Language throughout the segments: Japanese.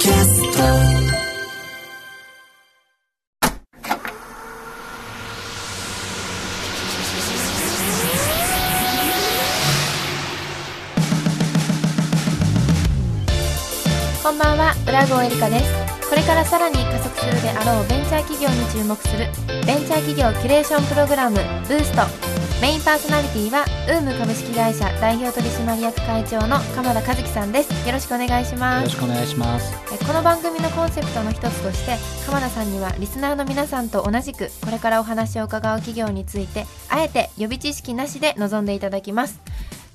こんばんは浦郷エリカです。これからさらに加速するであろうベンチャー企業に注目するベンチャー企業キュレーションプログラムブースト。メインパーソナリティはウーム株式会社代表取締役会長の鎌田和樹さんです。よろしくお願いしまよろすしくお願いします。えこの番組のコンセプトの一つとして鎌田さんにはリスナーの皆さんと同じくこれからお話を伺う企業についてあえて予備知識なしで臨んでいただきます。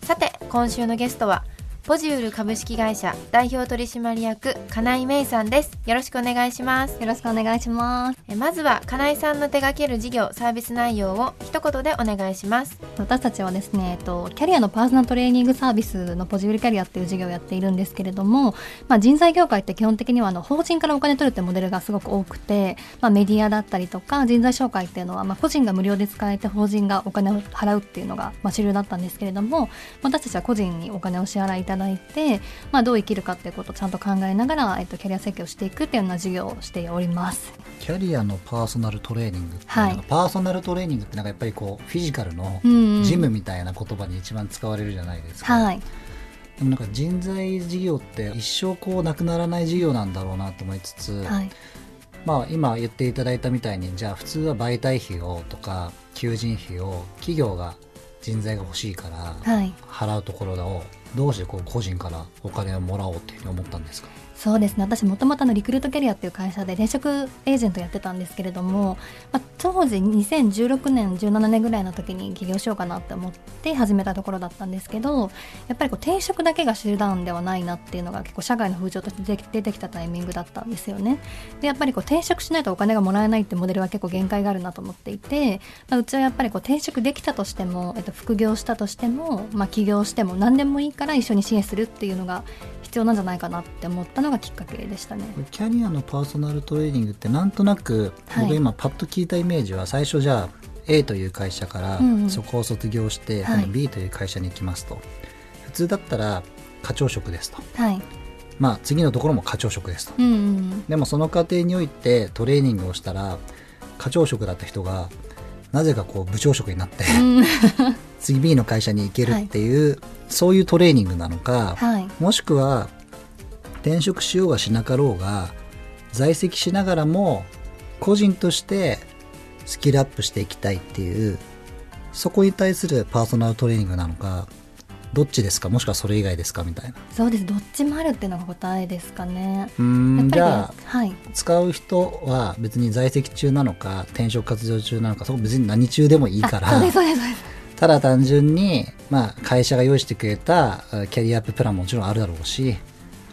さて今週のゲストはポジュール株式会社代表取締役金井芽衣さんです。よろしくお願いします。よろしくお願いします。えまずは金井さんの手掛ける事業サービス内容を一言でお願いします。私たちはですね、えっと、キャリアのパーソナルトレーニングサービスのポジブルキャリアっていう事業をやっているんですけれども、まあ、人材業界って基本的にはあの法人からお金取るってモデルがすごく多くて、まあ、メディアだったりとか人材紹介っていうのは、まあ、個人が無料で使えて法人がお金を払うっていうのが、まあ、主流だったんですけれども私たちは個人にお金を支払いいただいて、まあ、どう生きるかっていうことをちゃんと考えながら、えっと、キャリア設計をしていくっていうような事業をしております。キャリアのパーソナルトレーニングって、はい。パーソナルトレーニングってなんかやっぱりこうフィジカルのうんうんジムみたいな言葉に一番使われるじゃないですか。はい。でもなんか人材事業って一生こうなくならない事業なんだろうなと思いつつ、はい。まあ今言っていただいたみたいにじゃあ普通は媒体費をとか求人費を企業が人材が欲しいからはい。払うところをどうしてこう個人からお金をもらおうっていうふうに思ったんですか？そうですね。私もともとリクルートキャリアっていう会社で転職エージェントやってたんですけれども、まあ、当時2016年17年ぐらいの時に起業しようかなって思って始めたところだったんですけどやっぱりこう転職だけが手段ではないなっていうのが結構社会の風潮として出てきたタイミングだったんですよね。でやっぱりこう転職しないとお金がもらえないってモデルは結構限界があるなと思っていて、まあ、うちはやっぱりこう転職できたとしても、えっと、副業したとしても、まあ、起業しても何でもいいから一緒に支援するっていうのが必要なんじゃないかなって思ったのがきっかけでしたね。キャリアのパーソナルトレーニングってなんとなくはい。僕今パッと聞いたイメージは最初じゃあ A という会社からそこを卒業して、B という会社に行きますと。普通だったら課長職ですと。はい、まあ次のところも課長職ですと。うんうん。でもその過程においてトレーニングをしたら課長職だった人がなぜかこう部長職になってうん、次 B の会社に行けるっていう、そういうトレーニングなのか、はい、もしくは転職しようがしなかろうが在籍しながらも個人としてスキルアップしていきたいっていうそこに対するパーソナルトレーニングなのかどっちですか？もしくはそれ以外ですか？みたいなそうです。どっちもあるっていうのが答えですかね。うんじゃあはい、使う人は別に在籍中なのか転職活動中なのかそこ別に何中でもいいかあそうらですそうですそうです。ただ単純に、まあ、会社が用意してくれたあキャリアアッププランももちろんあるだろうし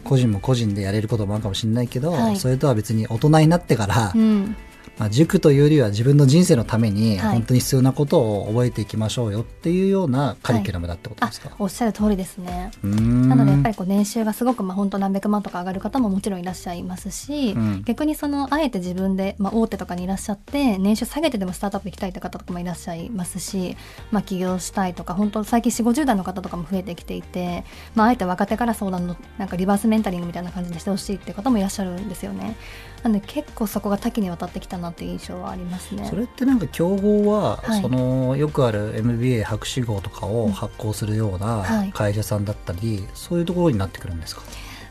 個人も個人でやれることもあるかもしれないけど、はいそれとは別に大人になってから、うん、まあ、塾というよりは自分の人生のためにはい。本当に必要なことを覚えていきましょうよっていうようなカリキュラムだってことあですか、おっしゃる通りですね。なのでやっぱりこう年収がすごくまあ本当何百万とか上がる方ももちろんいらっしゃいますし、うん。逆にそのあえて自分で、まあ、大手とかにいらっしゃって年収下げてでもスタートアップ行きたいという方とかもいらっしゃいますし、まあ、起業したいとか本当最近4 5 0代の方とかも増えてきていて、まあ、あえて若手から相談のなんかリバースメンタリングみたいな感じでしてほしいっていう方もいらっしゃるんですよね。なので結構そこが多岐にわたってきたなっていう印象はありますね。それってなんか競合は、はい。そのよくある MBA 博士号とかを発行するようはない。会社さんだったり、そういうところになってくるんですか？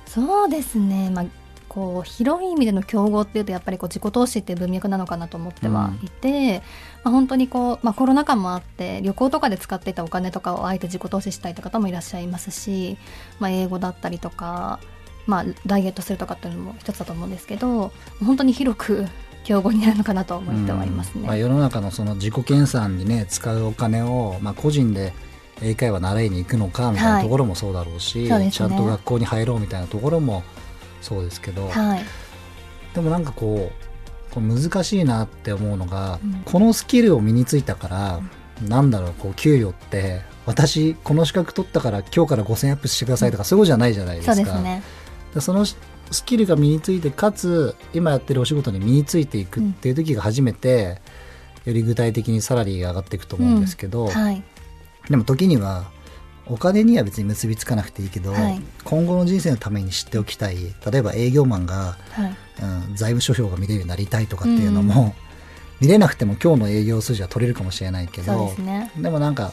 そうですね、まあ、こう広い意味での競合っていうとやっぱりこう自己投資っていう文脈なのかなと思ってはいて、まあ、本当にこう、まあ、コロナ禍もあって旅行とかで使っていたお金とかをあえて自己投資したいという方もいらっしゃいますし、まあ、英語だったりとか、まあ、ダイエットするとかっていうのも一つだと思うんですけど本当に広く競合になるのかなと思ってはいますね。うん。まあ、世の中のその自己研鑽にね使うお金を、まあ、個人で英会話習いに行くのかみたいなところもそうだろうし、そうですね。ちゃんと学校に入ろうみたいなところもそうですけど、はい。でもなんかこうこう難しいなって思うのが、うん。このスキルを身についたから、なんだろうこう給与って私この資格取ったから今日から5000アップしてくださいとか、そういうことじゃないじゃないですか。そうですね。のスキルが身についてかつ今やってるお仕事に身についていくっていう時が初めて、より具体的にサラリーが上がっていくと思うんですけど、はい。でも時にはお金には別に結びつかなくていいけど、はい。今後の人生のために知っておきたい例えば営業マンが、はい。うん、財務諸表が見れるようになりたいとかっていうのも、見れなくても今日の営業数字は取れるかもしれないけどですね。でもなんか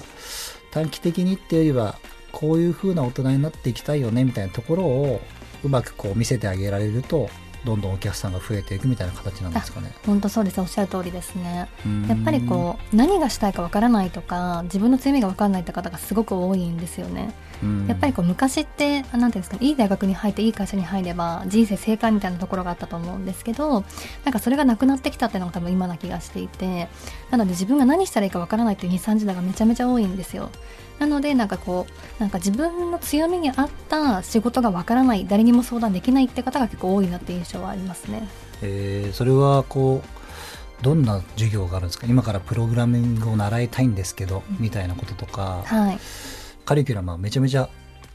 短期的にっていうよりはこういう風な大人になっていきたいよねみたいなところをうまくこう見せてあげられるとどんどんお客さんが増えていくみたいな形なんですかね。本当そうです。おっしゃる通りですね。うん。やっぱりこう何がしたいかわからないとか自分の強みがわからないって方がすごく多いんですよね。うん。やっぱりこう昔ってあなんていうんですかねいい大学に入っていい会社に入れば人生正解みたいなところがあったと思うんですけどなんかそれがなくなってきたっていうのが多分今な気がしていてなので自分が何したらいいかわからないっていう23時代がめちゃめちゃ多いんですよなのでなんかこうなんか自分の強みに合った仕事がわからない誰にも相談できないって方が結構多いなって印象はありますね。えーそれはこうどんな授業があるんですか？今からプログラミングを習いたいんですけど、みたいなこととか。はい。カリキュラムはめちゃめちゃ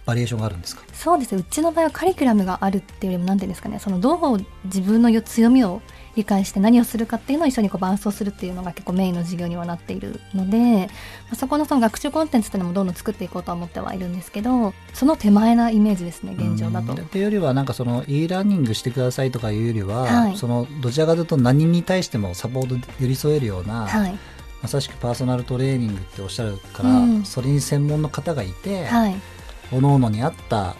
バリエーションがあるんですか？そうですうちの場合はカリキュラムがあるっていうよりも何ていうんですかね。そのどう自分の強みを理解して何をするかっていうのを一緒にこう伴走するっていうのが結構メインの授業にはなっているので、まあそこのその学習コンテンツっていうのもどんどん作っていこうとは思ってはいるんですけどその手前なイメージですね現状だと。うん。っていうよりはなんかその e ラーニングしてくださいとかいうよりは、はい。そのどちらかというと何に対してもサポート寄り添えるような、はい。まさしくパーソナルトレーニングっておっしゃるから、うん。それに専門の方がいて、はい各々に合った、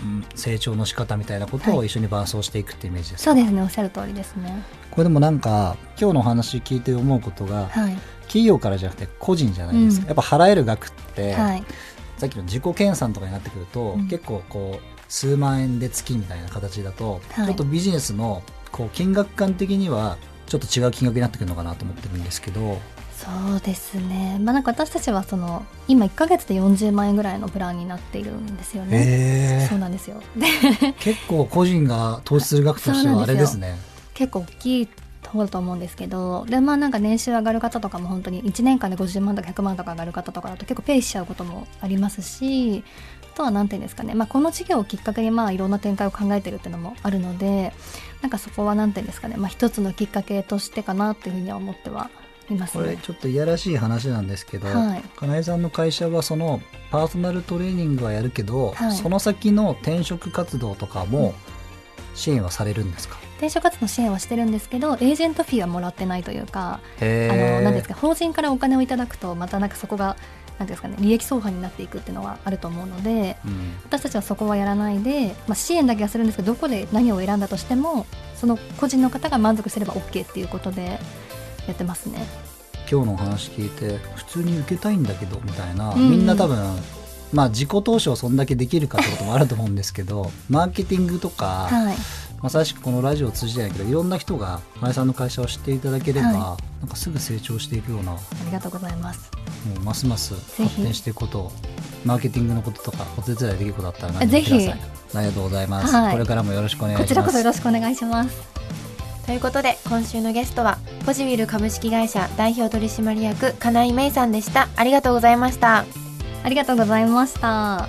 うん、成長の仕方みたいなことはい。を一緒に伴走していくってイメージですか、そうですねおっしゃる通りですね。これでもなんか今日のお話聞いて思うことが、はい。企業からじゃなくて個人じゃないですか、うん。やっぱ払える額って、はい。さっきの自己研鑽とかになってくると、うん。結構こう数万円で月みたいな形だと、はい。ちょっとビジネスのこう金額感的にはちょっと違う金額になってくるのかなと思ってるんですけどそうですね。まあなんか私たちはその今1ヶ月で40万円ぐらいのプランになっているんですよね。え。そうなんですよ。で結構個人が投資する額としてはあれですね。結構大きい方だと思うんですけどでまあなんか年収上がる方とかも本当に1年間で50万とか100万とか上がる方とかだと結構ペイしちゃうこともありますしあとは何て言うんですかね、まあ、この事業をきっかけにまあいろんな展開を考えてるっていうのもあるのでなんかそこは何て言うんですかね、まあ、一つのきっかけとしてかなっていうふうには思ってはいますね。これちょっといやらしい話なんですけど、はい。金井さんの会社はそのパーソナルトレーニングはやるけど、はい。その先の転職活動とかも支援はされるんですか、転職活動支援はしてるんですけどエージェントフィーはもらってないというかへあのーなんですか法人からお金をいただくとまたなんかそこがなんですかね利益相反になっていくっていうのはあると思うのでうん。私たちはそこはやらないで、まあ、支援だけはするんですけどどこで何を選んだとしてもその個人の方が満足すれば OK っていうことでやってますね。今日のお話聞いて普通に受けたいんだけどみたいな、うんみんな多分まあ自己投資をそんだけできるかってこともあると思うんですけど マーケティングとか、はい、まさしくこのラジオを通じてないけどいろんな人が金井さんの会社を知っていただければ、はなんかすぐ成長していくようなもありがとうございます。うますますひ。発展していくことをマーケティングのこととかお手伝いできることだったら何でもください。ぜありがとうございます、はい。これからもよろしくお願いします。こちらこそよろしくお願いします。ということで今週のゲストはポジウィル株式会社代表取締役金井芽衣さんでした。ありがとうございました。ありがとうございました。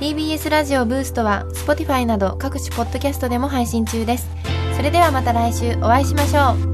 TBS ラジオブーストは Spotify など各種ポッドキャストでも配信中です。それではまた来週お会いしましょう